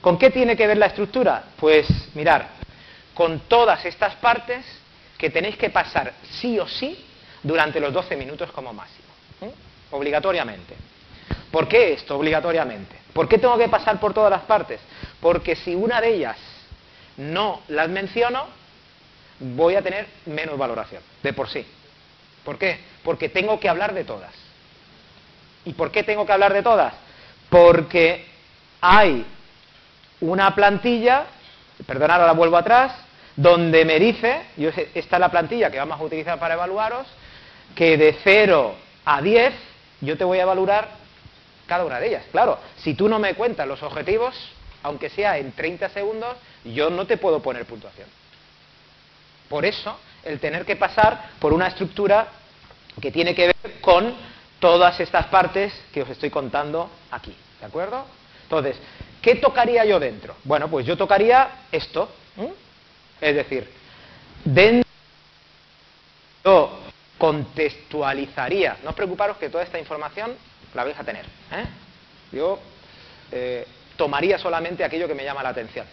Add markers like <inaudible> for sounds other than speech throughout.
¿Con qué tiene que ver la estructura? Pues mirar, con todas estas partes que tenéis que pasar sí o sí durante los 12 minutos como máximo. Obligatoriamente. ¿Por qué esto obligatoriamente? ¿Por qué tengo que pasar por todas las partes? Porque si una de ellas no las menciono, voy a tener menos valoración, de por sí. ¿Por qué? Porque tengo que hablar de todas. ¿Y por qué tengo que hablar de todas? Porque hay una plantilla, perdonad, ahora vuelvo atrás, donde me dice, yo, esta es la plantilla que vamos a utilizar para evaluaros, que de 0 a 10 yo te voy a valorar cada una de ellas. Claro, si tú no me cuentas los objetivos, aunque sea en 30 segundos, yo no te puedo poner puntuación. Por eso, el tener que pasar por una estructura que tiene que ver con todas estas partes que os estoy contando aquí. ¿De acuerdo? Entonces, ¿qué tocaría yo dentro? Bueno, pues yo tocaría esto. Es decir, dentro yo contextualizaría, no os preocuparos que toda esta información la vais a tener. ¿eh? Yo eh, tomaría solamente aquello que me llama la atención.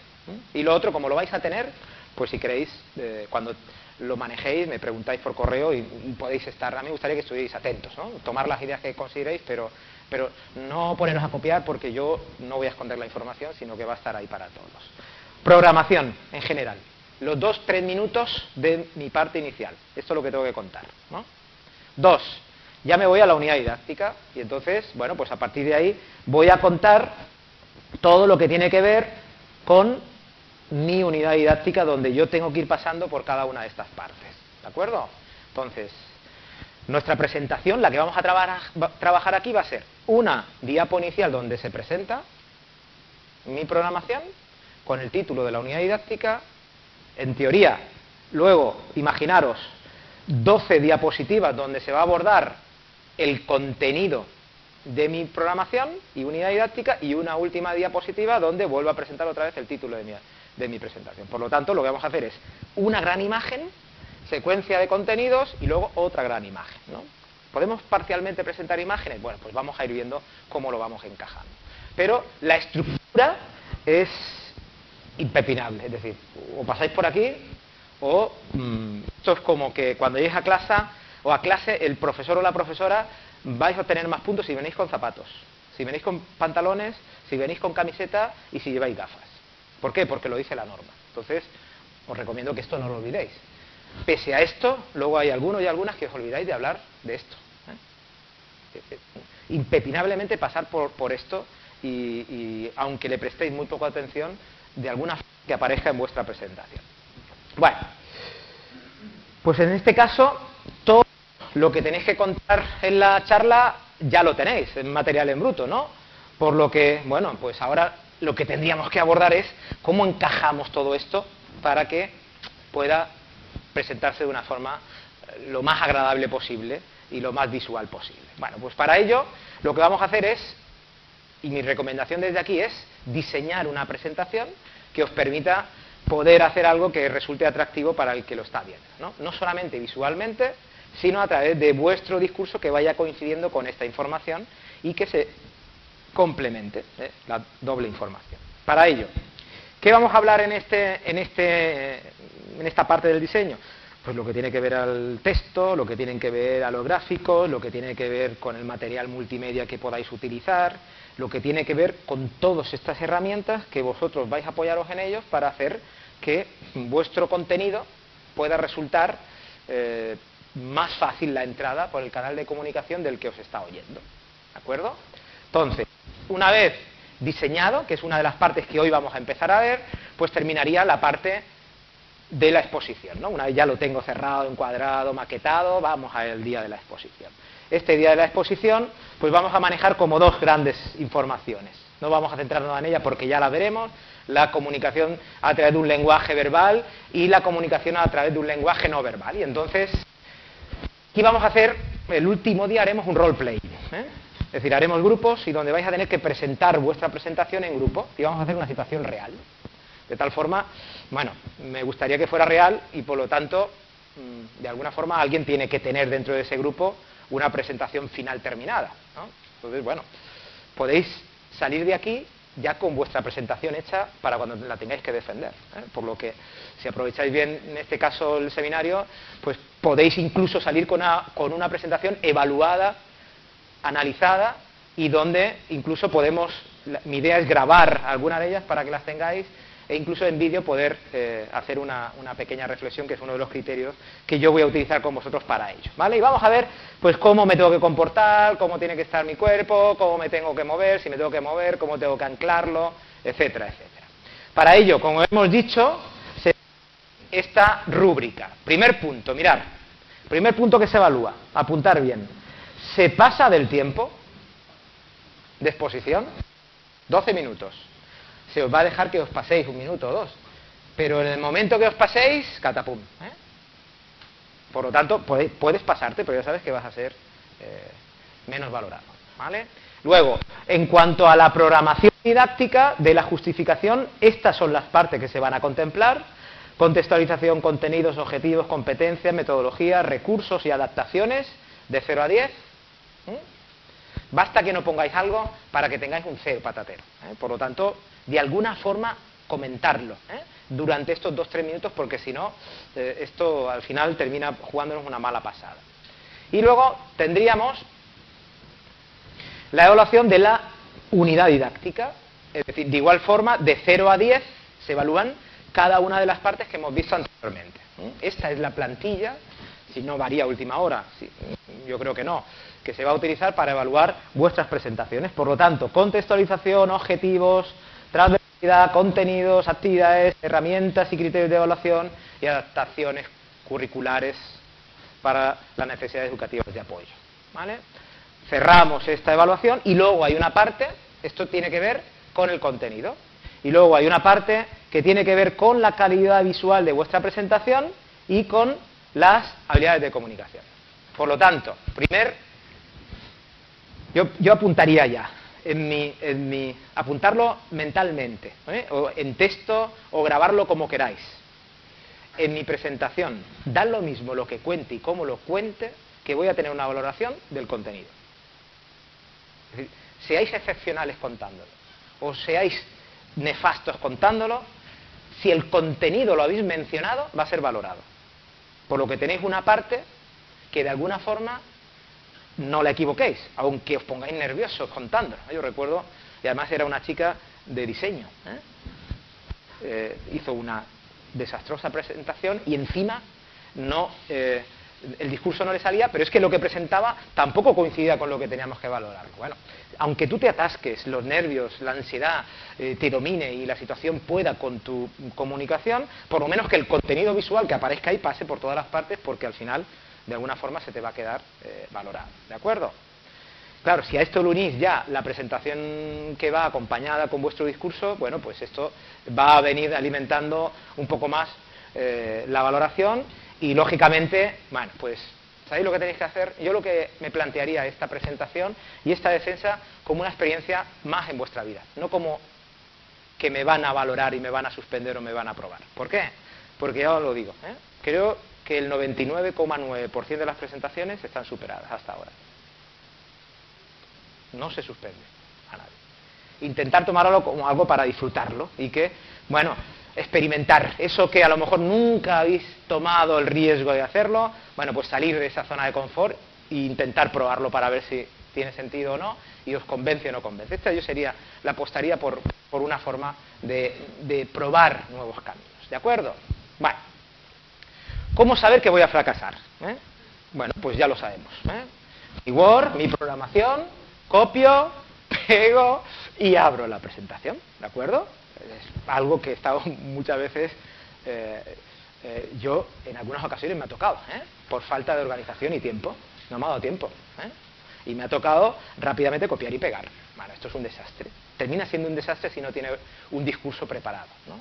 Y lo otro, como lo vais a tener, pues si queréis, eh, cuando lo manejéis, me preguntáis por correo y, podéis estar. A mí me gustaría que estuvierais atentos, ¿no? tomar las ideas que consideréis, pero, pero no poneros a copiar porque yo no voy a esconder la información, sino que va a estar ahí para todos. Programación en general los dos, tres minutos de mi parte inicial. Esto es lo que tengo que contar. ¿no? Dos, ya me voy a la unidad didáctica y entonces, bueno, pues a partir de ahí voy a contar todo lo que tiene que ver con mi unidad didáctica donde yo tengo que ir pasando por cada una de estas partes. ¿De acuerdo? Entonces, nuestra presentación, la que vamos a trabajar aquí, va a ser una diapo inicial donde se presenta mi programación con el título de la unidad didáctica en teoría, luego, imaginaros, 12 diapositivas donde se va a abordar el contenido de mi programación y unidad didáctica y una última diapositiva donde vuelvo a presentar otra vez el título de de mi presentación. Por lo tanto, lo que vamos a hacer es una gran imagen, secuencia de contenidos y luego otra gran imagen. ¿no? ¿Podemos parcialmente presentar imágenes? Bueno, pues vamos a ir viendo cómo lo vamos encajando. Pero la estructura es impepinable. Es decir, o pasáis por aquí o mm, esto es como que cuando llegues a clase o a clase el profesor o la profesora vais a obtener más puntos si venís con zapatos, si venís con pantalones, si venís con camiseta y si lleváis gafas. ¿Por qué? Porque lo dice la norma. Entonces, os recomiendo que esto no lo olvidéis. Pese a esto, luego hay algunos y algunas que os olvidáis de hablar de esto. ¿eh? Impepinablemente pasar por, por esto y, aunque le prestéis muy poca atención, de alguna forma que aparezca en vuestra presentación. Bueno, pues en este caso, todo lo que tenéis que contar en la charla ya lo tenéis, en material en bruto, ¿no? Por lo que, bueno, pues ahora lo que tendríamos que abordar es cómo encajamos todo esto para que pueda presentarse de una forma eh, lo más agradable posible y lo más visual posible. Bueno, pues para ello lo que vamos a hacer es, y mi recomendación desde aquí es diseñar una presentación que os permita poder hacer algo que resulte atractivo para el que lo está viendo. No, solamente visualmente, sino a través de vuestro discurso que vaya coincidiendo con esta información y que se complemente ¿eh? la doble información. Para ello, ¿qué vamos a hablar en, este, en, este, en esta parte del diseño? Pues lo que tiene que ver al texto, lo que tiene que ver a los gráficos, lo que tiene que ver con el material multimedia que podáis utilizar, lo que tiene que ver con todas estas herramientas que vosotros vais a apoyaros en ellos para hacer que vuestro contenido pueda resultar eh, más fácil la entrada por el canal de comunicación del que os está oyendo. ¿De acuerdo? Entonces, una vez diseñado, que es una de las partes que hoy vamos a empezar a ver, pues terminaría la parte de la exposición. Una vez ya lo tengo cerrado, encuadrado, maquetado, vamos al día de la exposición este día de la exposición, pues vamos a manejar como dos grandes informaciones. No vamos a centrarnos en ella porque ya la veremos, la comunicación a través de un lenguaje verbal y la comunicación a través de un lenguaje no verbal. Y entonces, aquí vamos a hacer, el último día haremos un roleplay. ¿eh? Es decir, haremos grupos y donde vais a tener que presentar vuestra presentación en grupo y vamos a hacer una situación real. De tal forma, bueno, me gustaría que fuera real y por lo tanto, mm, de alguna forma, alguien tiene que tener dentro de ese grupo una presentación final terminada. Entonces, bueno, podéis salir de aquí ya con vuestra presentación hecha para cuando la tengáis que defender. ¿eh? Por lo que, si aprovecháis bien en este caso el seminario, pues podéis incluso salir con una, con una presentación evaluada, analizada y donde incluso podemos, mi idea es grabar alguna de ellas para que las tengáis e incluso en vídeo poder eh, hacer una, pequeña reflexión, que es uno de los criterios que yo voy a utilizar con vosotros para ello. ¿vale? Y vamos a ver pues cómo me tengo que comportar, cómo tiene que estar mi cuerpo, cómo me tengo que mover, si me tengo que mover, cómo tengo que anclarlo, etcétera, etcétera. Para ello, como hemos dicho, esta rúbrica. Primer punto, mirar. Primer punto que se evalúa, apuntar bien. ¿Se pasa del tiempo de exposición? 12 minutos se os va a dejar que os paséis un minuto o dos. Pero en el momento que os paséis, catapum. ¿eh? Por lo tanto, puedes, pasarte, pero ya sabes que vas a ser eh, menos valorado. ¿vale? Luego, en cuanto a la programación didáctica de la justificación, estas son las partes que se van a contemplar. Contextualización, contenidos, objetivos, competencias, metodologías, recursos y adaptaciones de 0 a 10. Basta que no pongáis algo para que tengáis un cero patatero. ¿eh? Por lo tanto, de alguna forma comentarlo ¿eh? durante estos dos tres minutos, porque si no, eh, esto al final termina jugándonos una mala pasada. Y luego tendríamos la evaluación de la unidad didáctica, es decir, de igual forma, de 0 a 10 se evalúan cada una de las partes que hemos visto anteriormente. Esta es la plantilla, si no varía última hora, yo creo que no, que se va a utilizar para evaluar vuestras presentaciones. Por lo tanto, contextualización, objetivos, transversalidad, contenidos, actividades, herramientas y criterios de evaluación y adaptaciones curriculares para las necesidades educativas de apoyo. ¿vale? Cerramos esta evaluación y luego hay una parte, esto tiene que ver con el contenido, y luego hay una parte que tiene que ver con la calidad visual de vuestra presentación y con las habilidades de comunicación. Por lo tanto, primer, yo, yo apuntaría ya, en mi, apuntarlo mentalmente, ¿eh? o en texto, o grabarlo como queráis. En mi presentación, da lo mismo lo que cuente y cómo lo cuente, que voy a tener una valoración del contenido. Es decir, seáis excepcionales contándolo, o seáis nefastos contándolo, si el contenido lo habéis mencionado, va a ser valorado. Por lo que tenéis una parte que de alguna forma no la equivoquéis, aunque os pongáis nerviosos contando. Yo recuerdo, y además era una chica de diseño, ¿eh? Eh, hizo una desastrosa presentación y encima no, eh, el discurso no le salía, pero es que lo que presentaba tampoco coincidía con lo que teníamos que valorar. Bueno, aunque tú te atasques, los nervios, la ansiedad te domine y la situación pueda con tu comunicación, por lo menos que el contenido visual que aparezca ahí pase por todas las partes, porque al final de alguna forma se te va a quedar eh, valorado. ¿De acuerdo? Claro, si a esto lo unís ya la presentación que va acompañada con vuestro discurso, bueno, pues esto va a venir alimentando un poco más eh, la valoración y lógicamente, bueno, pues ¿sabéis lo que tenéis que hacer? Yo lo que me plantearía esta presentación y esta defensa como una experiencia más en vuestra vida, no como que me van a valorar y me van a suspender o me van a aprobar. ¿Por qué? Porque ya os lo digo, ¿eh? creo que el 99,9% de las presentaciones están superadas hasta ahora. No se suspende a nadie. Intentar tomarlo como algo para disfrutarlo y que, bueno, experimentar eso que a lo mejor nunca habéis tomado el riesgo de hacerlo, bueno, pues salir de esa zona de confort e intentar probarlo para ver si tiene sentido o no y os convence o no convence. Esta yo sería, la apostaría por, por una forma de, de probar nuevos caminos. ¿De acuerdo? Bueno. ¿Cómo saber que voy a fracasar? ¿Eh? Bueno, pues ya lo sabemos. ¿eh? Mi Word, mi programación, copio, <laughs> pego y abro la presentación, ¿de acuerdo? Es algo que he estado <laughs> muchas veces, eh, yo en algunas ocasiones me ha tocado, por falta de organización y tiempo, no me ha dado tiempo. Y me ha tocado rápidamente copiar y pegar. Bueno, esto es un desastre. Termina siendo un desastre si no tiene un discurso preparado. ¿no?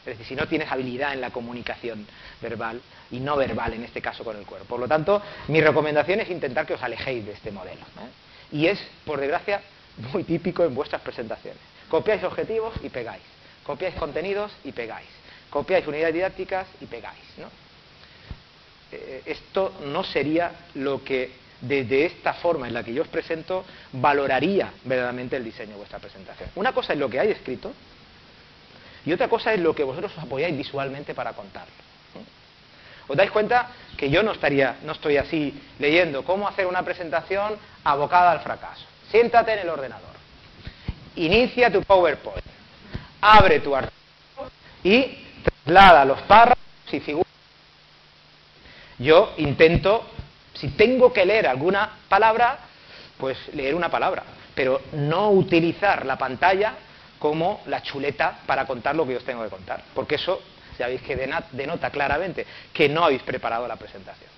Es decir, si no tienes habilidad en la comunicación verbal y no verbal, en este caso con el cuerpo. Por lo tanto, mi recomendación es intentar que os alejéis de este modelo. Y es, por desgracia, muy típico en vuestras presentaciones. Copiáis objetivos y pegáis. Copiáis contenidos y pegáis. Copiáis unidades didácticas y pegáis. Eh, esto no sería lo que de, esta forma en la que yo os presento, valoraría verdaderamente el diseño de vuestra presentación. Una cosa es lo que hay escrito y otra cosa es lo que vosotros os apoyáis visualmente para contarlo. ¿Os dais cuenta que yo no estaría, no estoy así leyendo cómo hacer una presentación abocada al fracaso? Siéntate en el ordenador, inicia tu PowerPoint, abre tu artículo y traslada los párrafos y figuras. Yo intento si tengo que leer alguna palabra, pues leer una palabra, pero no utilizar la pantalla como la chuleta para contar lo que yo os tengo que contar, porque eso ya veis que denota claramente que no habéis preparado la presentación.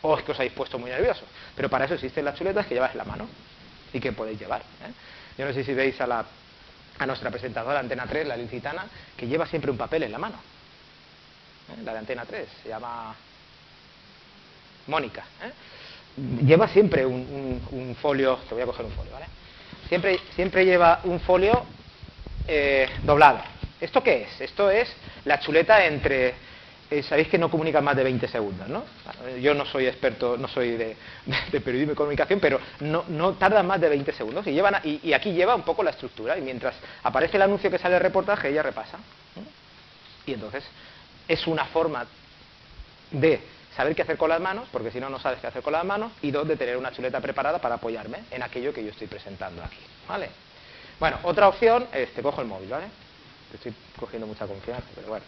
O es que os habéis puesto muy nerviosos. Pero para eso existen las chuletas que lleváis en la mano y que podéis llevar. ¿eh? Yo no sé si veis a, la, a nuestra presentadora Antena 3, la licitana, que lleva siempre un papel en la mano. ¿eh? La de Antena 3, se llama Mónica, ¿eh? lleva siempre un, folio, te voy a coger un folio, ¿vale? Siempre, siempre lleva un folio eh, doblado. ¿Esto qué es? Esto es la chuleta entre... Eh, sabéis que no comunican más de 20 segundos, ¿no? Yo no soy experto, no soy de, periodismo y comunicación, pero no, no tardan más de 20 segundos. Y, llevan, y, aquí lleva un poco la estructura. Y mientras aparece el anuncio que sale el reportaje, ella repasa. Y entonces es una forma de saber qué hacer con las manos, porque si no, no sabes qué hacer con las manos, y dos, de tener una chuleta preparada para apoyarme en aquello que yo estoy presentando aquí, ¿vale? Bueno, otra opción es, te cojo el móvil, ¿vale? Te estoy cogiendo mucha confianza, pero bueno,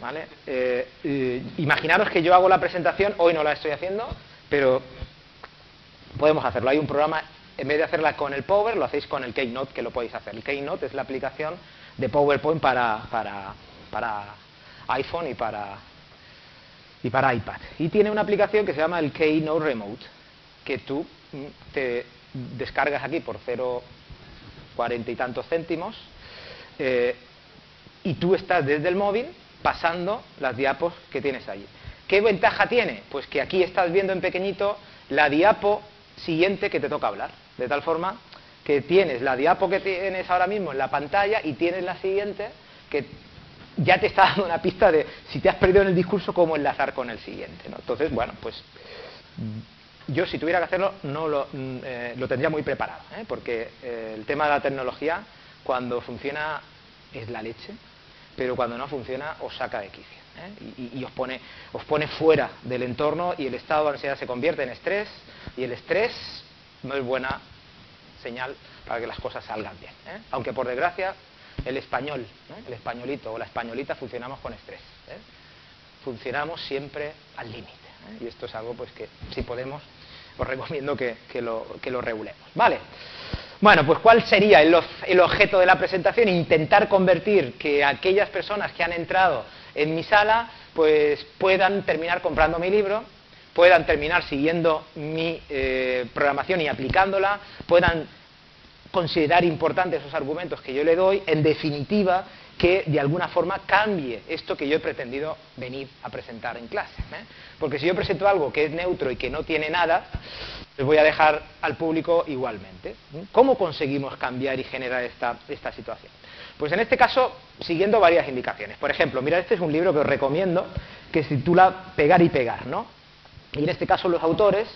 ¿vale? Eh, imaginaros que yo hago la presentación, hoy no la estoy haciendo, pero podemos hacerlo. Hay un programa, en vez de hacerla con el Power, lo hacéis con el Keynote, que lo podéis hacer. El Keynote es la aplicación de PowerPoint para, para, para iPhone y para, y para iPad. Y tiene una aplicación que se llama el Keynote Remote, que tú mm, te descargas aquí por 0,40 y tantos céntimos eh, y tú estás desde el móvil pasando las diapos que tienes allí. ¿Qué ventaja tiene? Pues que aquí estás viendo en pequeñito la diapo siguiente que te toca hablar, de tal forma que tienes la diapo que tienes ahora mismo en la pantalla y tienes la siguiente que ya te está dando una pista de si te has perdido en el discurso, cómo enlazar con el siguiente. ¿no? Entonces, bueno, pues yo si tuviera que hacerlo no lo, mm, eh, lo tendría muy preparado, ¿eh? porque eh, el tema de la tecnología, cuando funciona, es la leche, pero cuando no funciona, os saca de quicio. Y, y, os, pone, os pone fuera del entorno y el estado de ansiedad se convierte en estrés y el estrés no es buena señal para que las cosas salgan bien. Aunque por desgracia el español, el españolito o la españolita funcionamos con estrés. ¿eh? Funcionamos siempre al límite. ¿eh? Y esto es algo pues que si podemos os recomiendo que, lo, que lo regulemos. Vale. Bueno, pues ¿cuál sería el, el, objeto de la presentación? Intentar convertir que aquellas personas que han entrado en mi sala pues puedan terminar comprando mi libro, puedan terminar siguiendo mi eh, programación y aplicándola, puedan considerar importantes esos argumentos que yo le doy, en definitiva, que de alguna forma cambie esto que yo he pretendido venir a presentar en clase. ¿eh? Porque si yo presento algo que es neutro y que no tiene nada, les voy a dejar al público igualmente. ¿eh? ¿Cómo conseguimos cambiar y generar esta, esta situación? Pues en este caso, siguiendo varias indicaciones. Por ejemplo, mira, este es un libro que os recomiendo, que se titula Pegar y Pegar, ¿no? Y en este caso los autores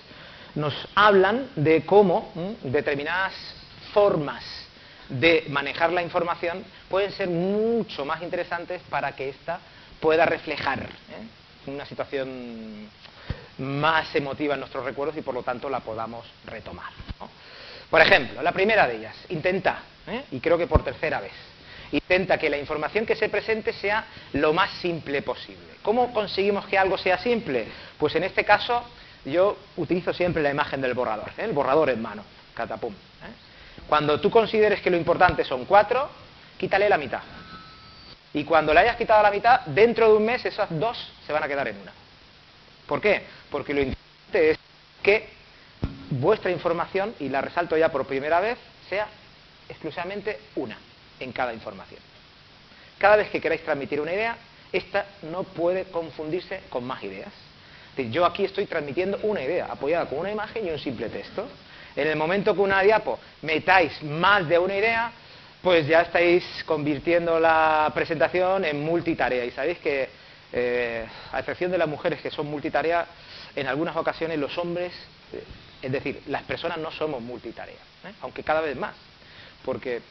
nos hablan de cómo determinadas formas de manejar la información pueden ser mucho más interesantes para que ésta pueda reflejar ¿eh? una situación más emotiva en nuestros recuerdos y por lo tanto la podamos retomar. Por ejemplo, la primera de ellas, intenta, ¿eh? y creo que por tercera vez, intenta que la información que se presente sea lo más simple posible. ¿Cómo conseguimos que algo sea simple? Pues en este caso yo utilizo siempre la imagen del borrador, ¿eh? el borrador en mano, catapum. Cuando tú consideres que lo importante son cuatro, quítale la mitad. Y cuando le hayas quitado la mitad, dentro de un mes esas dos se van a quedar en una. ¿Por qué? Porque lo importante es que vuestra información, y la resalto ya por primera vez, sea exclusivamente una en cada información. Cada vez que queráis transmitir una idea, esta no puede confundirse con más ideas. Yo aquí estoy transmitiendo una idea, apoyada con una imagen y un simple texto. En el momento que una diapo metáis más de una idea, pues ya estáis convirtiendo la presentación en multitarea. Y sabéis que, eh, a excepción de las mujeres que son multitarea, en algunas ocasiones los hombres Es decir, las personas no somos multitarea, ¿eh? aunque cada vez más. Porque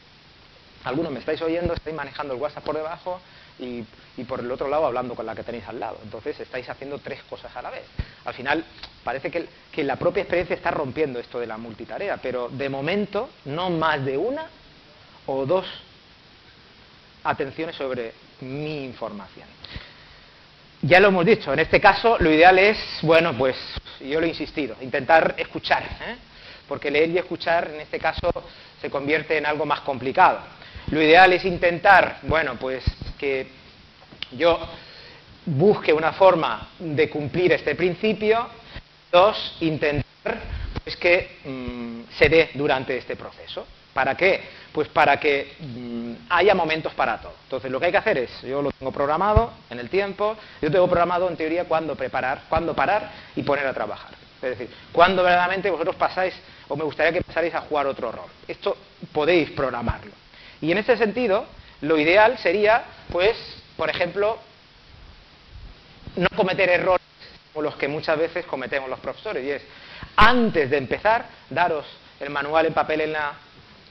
algunos me estáis oyendo, estáis manejando el WhatsApp por debajo y, por el otro lado hablando con la que tenéis al lado. Entonces estáis haciendo tres cosas a la vez. Al final parece que, que la propia experiencia está rompiendo esto de la multitarea, pero de momento no más de una o dos atenciones sobre mi información. Ya lo hemos dicho, en este caso lo ideal es, bueno, pues yo lo he insistido, intentar escuchar, ¿eh? porque leer y escuchar en este caso se convierte en algo más complicado. Lo ideal es intentar, bueno, pues que yo busque una forma de cumplir este principio. Dos, intentar pues, que mm, se dé durante este proceso. ¿Para qué? Pues para que mm, haya momentos para todo. Entonces, lo que hay que hacer es, yo lo tengo programado en el tiempo, yo tengo programado en teoría cuándo preparar, cuándo parar y poner a trabajar. Es decir, cuándo verdaderamente vosotros pasáis, o me gustaría que pasarais a jugar otro rol. Esto podéis programarlo. Y en ese sentido, lo ideal sería, pues, por ejemplo, no cometer errores como los que muchas veces cometemos los profesores, y es, antes de empezar, daros el manual en papel en la,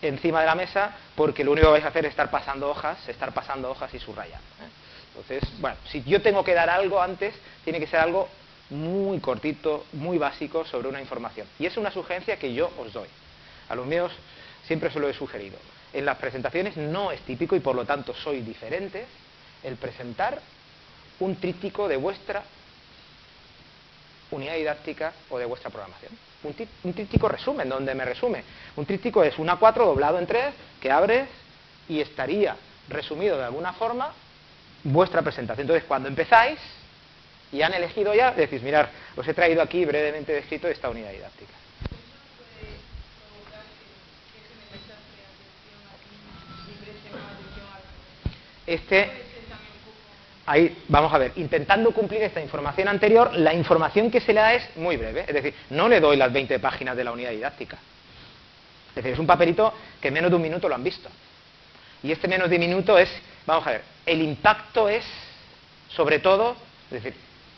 encima de la mesa porque lo único que vais a hacer es estar pasando hojas, estar pasando hojas y subrayando. ¿eh? Entonces, bueno, si yo tengo que dar algo antes, tiene que ser algo muy cortito, muy básico sobre una información. Y es una sugerencia que yo os doy. A los míos siempre se lo he sugerido. En las presentaciones no es típico y por lo tanto soy diferente el presentar un tríptico de vuestra unidad didáctica o de vuestra programación un, tríptico resumen, donde me resume. Un tríptico es una 4 doblado en 3 que abres y estaría resumido de alguna forma vuestra presentación. Entonces, cuando empezáis y han elegido ya, decís, mirar, os he traído aquí brevemente descrito esta unidad didáctica. Este ahí vamos a ver, intentando cumplir esta información anterior, la información que se le da es muy breve, es decir, no le doy las 20 páginas de la unidad didáctica. Es decir, es un papelito que en menos de un minuto lo han visto. Y este menos de un minuto es, vamos a ver, el impacto es, sobre todo, es decir,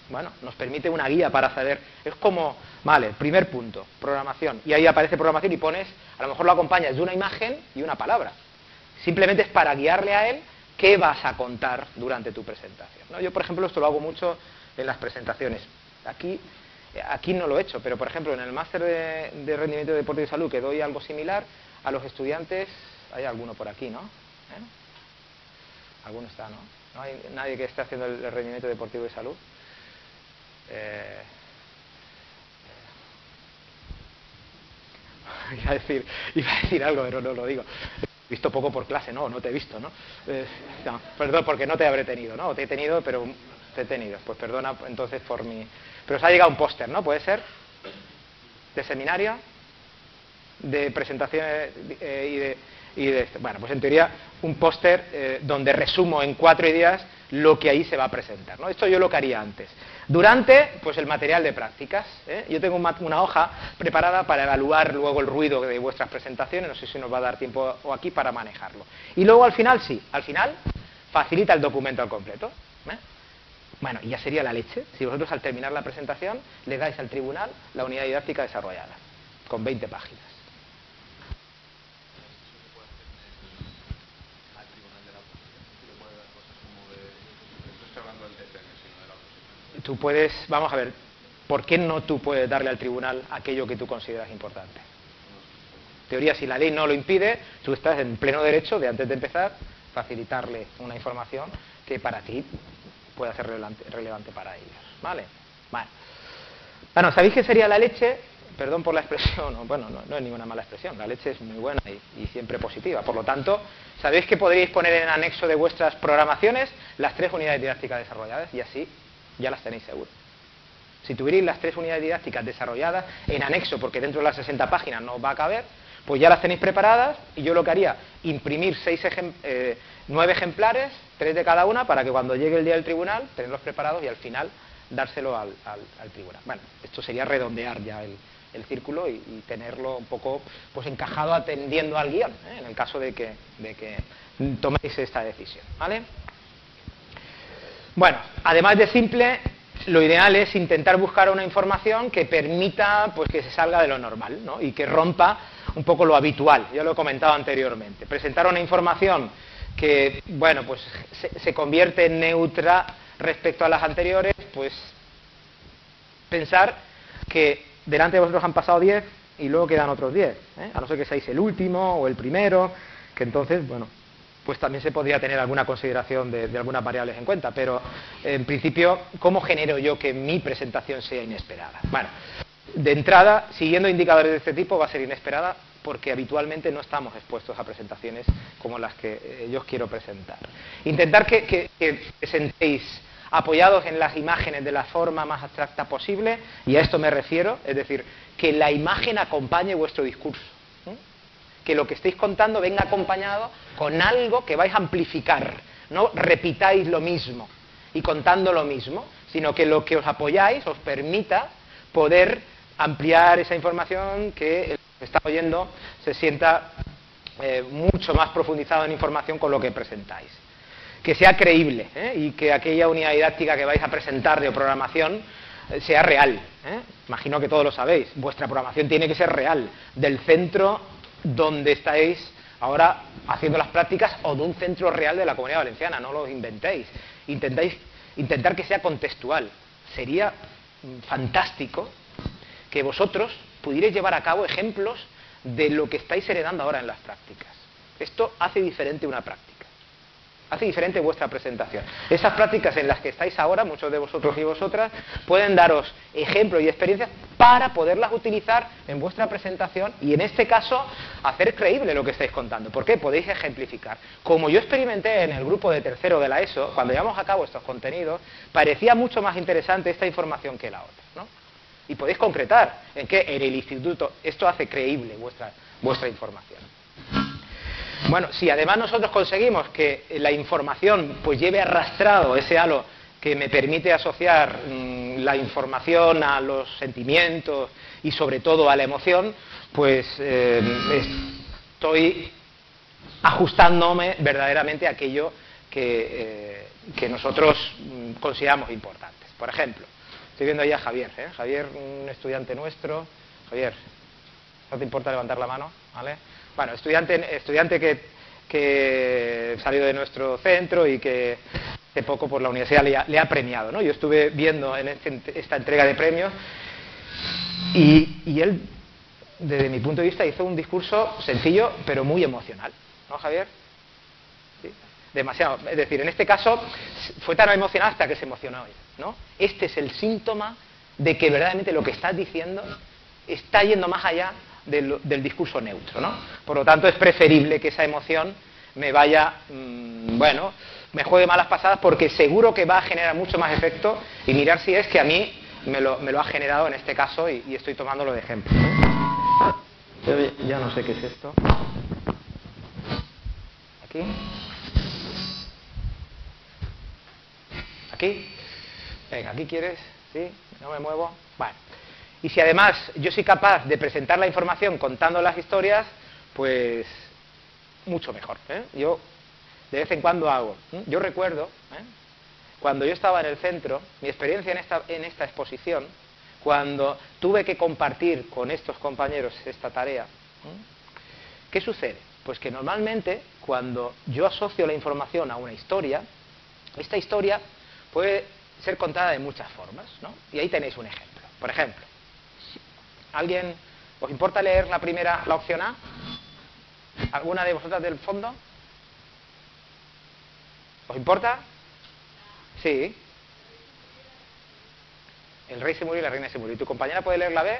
bueno, nos permite una guía para saber, es como, vale, primer punto, programación, y ahí aparece programación y pones, a lo mejor lo acompañas de una imagen y una palabra. Simplemente es para guiarle a él qué vas a contar durante tu presentación. Yo, por ejemplo, esto lo hago mucho en las presentaciones. Aquí, aquí no lo he hecho, pero, por ejemplo, en el máster de, rendimiento de deporte y salud, que doy algo similar, a los estudiantes, hay alguno por aquí, ¿no? ¿Eh? Alguno está, ¿no? No hay nadie que esté haciendo el rendimiento deportivo y salud. Eh, <laughs> iba, a decir, iba a decir algo, pero no lo digo visto poco por clase, no, no te he visto, ¿no? Eh, perdón, porque no te habré tenido, ¿no? te he tenido, pero te he tenido. Pues perdona entonces por mi... Pero os ha llegado un póster, ¿no? ¿Puede ser? De seminario, de presentación eh, y de... Y de bueno, pues en teoría un póster eh, donde resumo en cuatro ideas lo que ahí se va a presentar. ¿no? Esto yo lo que haría antes. Durante, pues el material de prácticas. ¿eh? Yo tengo una hoja preparada para evaluar luego el ruido de vuestras presentaciones, no sé si nos va a dar tiempo aquí para manejarlo. Y luego al final, sí, al final facilita el documento al completo. ¿eh? Bueno, y ya sería la leche si vosotros al terminar la presentación le dais al tribunal la unidad didáctica desarrollada, con 20 páginas. Tú puedes, vamos a ver, ¿por qué no tú puedes darle al tribunal aquello que tú consideras importante? teoría, si la ley no lo impide, tú estás en pleno derecho de antes de empezar facilitarle una información que para ti pueda ser relevante, para ellos. ¿Vale? Bueno, ¿sabéis qué sería la leche? Perdón por la expresión, bueno, no, es ninguna mala expresión, la leche es muy buena y, y, siempre positiva. Por lo tanto, ¿sabéis que podríais poner en anexo de vuestras programaciones las tres unidades didácticas desarrolladas? Y así ya las tenéis seguro. Si tuvierais las tres unidades didácticas desarrolladas en anexo, porque dentro de las 60 páginas no va a caber, pues ya las tenéis preparadas y yo lo que haría, imprimir seis eh, nueve ejemplares, tres de cada una, para que cuando llegue el día del tribunal, tenerlos preparados y al final dárselo al, tribunal. Bueno, esto sería redondear ya el, círculo y, tenerlo un poco pues encajado atendiendo al guion, ¿eh? en el caso de que, de que toméis esta decisión. ¿vale? Bueno, además de simple, lo ideal es intentar buscar una información que permita pues, que se salga de lo normal ¿no? y que rompa un poco lo habitual. Ya lo he comentado anteriormente. Presentar una información que, bueno, pues se, convierte en neutra respecto a las anteriores, pues pensar que delante de vosotros han pasado 10 y luego quedan otros 10, ¿eh? a no ser que seáis el último o el primero, que entonces, bueno, pues también se podría tener alguna consideración de, algunas variables en cuenta, pero en principio, ¿cómo genero yo que mi presentación sea inesperada? Bueno, de entrada, siguiendo indicadores de este tipo, va a ser inesperada porque habitualmente no estamos expuestos a presentaciones como las que eh, yo quiero presentar. Intentar que, que, que presentéis apoyados en las imágenes de la forma más abstracta posible, y a esto me refiero, es decir, que la imagen acompañe vuestro discurso. Que lo que estéis contando venga acompañado con algo que vais a amplificar, no repitáis lo mismo y contando lo mismo, sino que lo que os apoyáis os permita poder ampliar esa información que el que está oyendo se sienta eh, mucho más profundizado en información con lo que presentáis que sea creíble ¿eh? y que aquella unidad didáctica que vais a presentar de programación eh, sea real. ¿eh? Imagino que todos lo sabéis. Vuestra programación tiene que ser real, del centro donde estáis ahora haciendo las prácticas o de un centro real de la comunidad valenciana, no lo inventéis. Intentáis, intentar que sea contextual. Sería mm, fantástico que vosotros pudierais llevar a cabo ejemplos de lo que estáis heredando ahora en las prácticas. Esto hace diferente una práctica hace diferente vuestra presentación. Esas prácticas en las que estáis ahora, muchos de vosotros y vosotras, pueden daros ejemplos y experiencias para poderlas utilizar en vuestra presentación y en este caso hacer creíble lo que estáis contando. ¿Por qué? Podéis ejemplificar. Como yo experimenté en el grupo de tercero de la ESO, cuando llevamos a cabo estos contenidos, parecía mucho más interesante esta información que la otra. ¿no? Y podéis concretar en qué en el instituto esto hace creíble vuestra, vuestra información. Bueno, si además nosotros conseguimos que la información pues lleve arrastrado ese halo que me permite asociar mmm, la información a los sentimientos y sobre todo a la emoción, pues eh, estoy ajustándome verdaderamente a aquello que, eh, que, nosotros consideramos importantes. Por ejemplo, estoy viendo ahí a Javier, ¿eh? Javier, un estudiante nuestro. Javier, ¿no te importa levantar la mano? ¿Vale? Bueno, estudiante, estudiante que, salió de nuestro centro y que hace poco por la universidad le ha, premiado. ¿no? Yo estuve viendo en este, esta entrega de premios y, él, desde mi punto de vista, hizo un discurso sencillo pero muy emocional. ¿No, Javier? Demasiado. Es decir, en este caso fue tan emocional hasta que se emocionó. ¿no? Este es el síntoma de que verdaderamente lo que estás diciendo está yendo más allá del, del, discurso neutro. ¿no? Por lo tanto, es preferible que esa emoción me vaya, mmm, bueno, me juegue malas pasadas porque seguro que va a generar mucho más efecto y mirar si es que a mí me lo, me lo ha generado en este caso y, estoy tomándolo de ejemplo. Yo ya no sé qué es esto. Aquí. Aquí. Venga, aquí quieres. ¿Sí? No me muevo. Vale. Y si además yo soy capaz de presentar la información contando las historias, pues mucho mejor. ¿eh? Yo de vez en cuando hago. ¿eh? Yo recuerdo, ¿eh? cuando yo estaba en el centro, mi experiencia en esta, en esta exposición, cuando tuve que compartir con estos compañeros esta tarea, ¿qué sucede? Pues que normalmente cuando yo asocio la información a una historia, esta historia puede ser contada de muchas formas, ¿no? Y ahí tenéis un ejemplo. Por ejemplo, ¿Alguien os importa leer la primera, la opción A? ¿Alguna de vosotras del fondo? ¿Os importa? Sí. El rey se murió y la reina se murió. ¿Y tu compañera puede leer la B?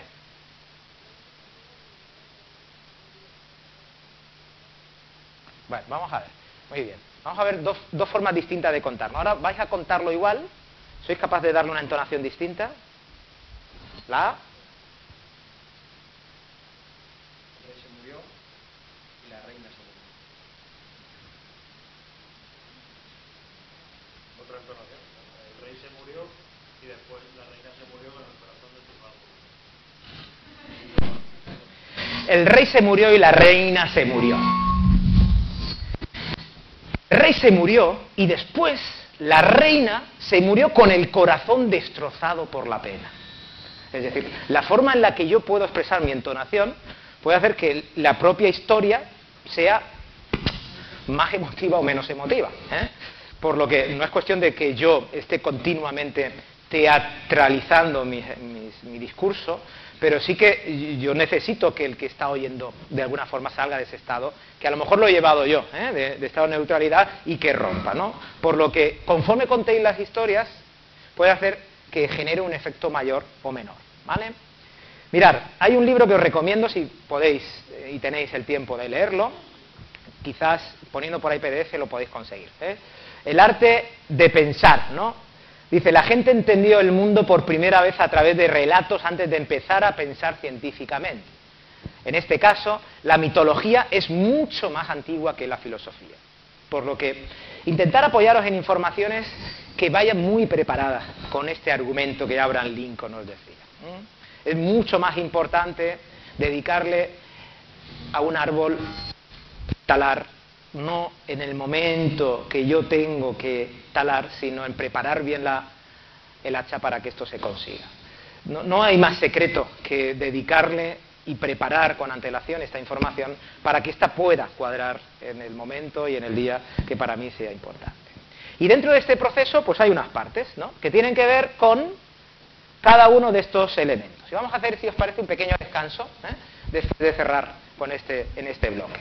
Bueno, vamos a ver. Muy bien. Vamos a ver dos, dos formas distintas de contarlo. Ahora vais a contarlo igual. ¿Sois capaz de darle una entonación distinta? La A. el rey se murió y la reina se murió. El rey se murió y después la reina se murió con el corazón destrozado por la pena. Es decir, la forma en la que yo puedo expresar mi entonación puede hacer que la propia historia sea más emotiva o menos emotiva. ¿eh? Por lo que no es cuestión de que yo esté continuamente teatralizando mi, discurso, pero sí que yo necesito que el que está oyendo de alguna forma salga de ese estado, que a lo mejor lo he llevado yo, ¿eh? de, estado de neutralidad, y que rompa. ¿no? Por lo que conforme contéis las historias, puede hacer que genere un efecto mayor o menor. ¿vale? Mirad, hay un libro que os recomiendo si podéis eh, y tenéis el tiempo de leerlo, quizás poniendo por ahí PDF lo podéis conseguir. ¿eh? El arte de pensar, ¿no? Dice, la gente entendió el mundo por primera vez a través de relatos antes de empezar a pensar científicamente. En este caso, la mitología es mucho más antigua que la filosofía. Por lo que intentar apoyaros en informaciones que vayan muy preparadas con este argumento que Abraham Lincoln nos decía. Es mucho más importante dedicarle a un árbol talar no en el momento que yo tengo que talar, sino en preparar bien la, el hacha para que esto se consiga. No, no, hay más secreto que dedicarle y preparar con antelación esta información para que ésta pueda cuadrar en el momento y en el día que para mí sea importante. Y dentro de este proceso, pues hay unas partes, ¿no? Que tienen que ver con cada uno de estos elementos. Y vamos a hacer, si os parece, un pequeño descanso ¿eh? de cerrar con este, en este bloque.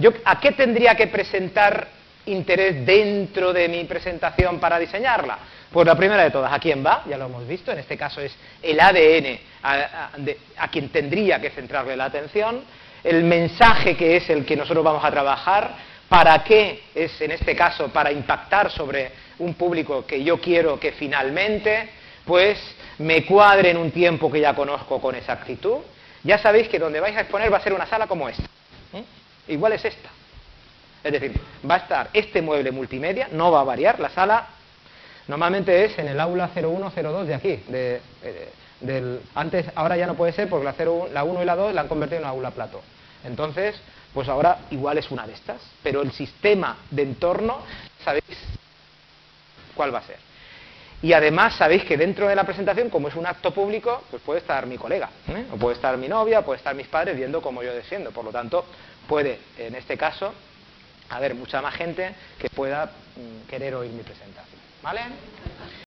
Yo, ¿A qué tendría que presentar interés dentro de mi presentación para diseñarla? Pues la primera de todas, ¿a quién va? Ya lo hemos visto, en este caso es el ADN a, quien tendría que centrarle la atención, el mensaje que es el que nosotros vamos a trabajar, para qué es en este caso para impactar sobre un público que yo quiero que finalmente pues me cuadre en un tiempo que ya conozco con exactitud. Ya sabéis que donde vais a exponer va a ser una sala como esta igual es esta. Es decir, va a estar este mueble multimedia, no va a variar, la sala normalmente es en el aula 0102 de aquí, de, eh, del, antes, ahora ya no puede ser porque la, 0, la 1 y la 2 la han convertido en aula plato. Entonces, pues ahora igual es una de estas, pero el sistema de entorno, sabéis cuál va a ser. Y además sabéis que dentro de la presentación, como es un acto público, pues puede estar mi colega, ¿eh? o puede estar mi novia, puede estar mis padres viendo cómo yo desciendo. Por lo tanto, puede, en este caso, haber mucha más gente que pueda mm, querer oír mi presentación. ¿Vale?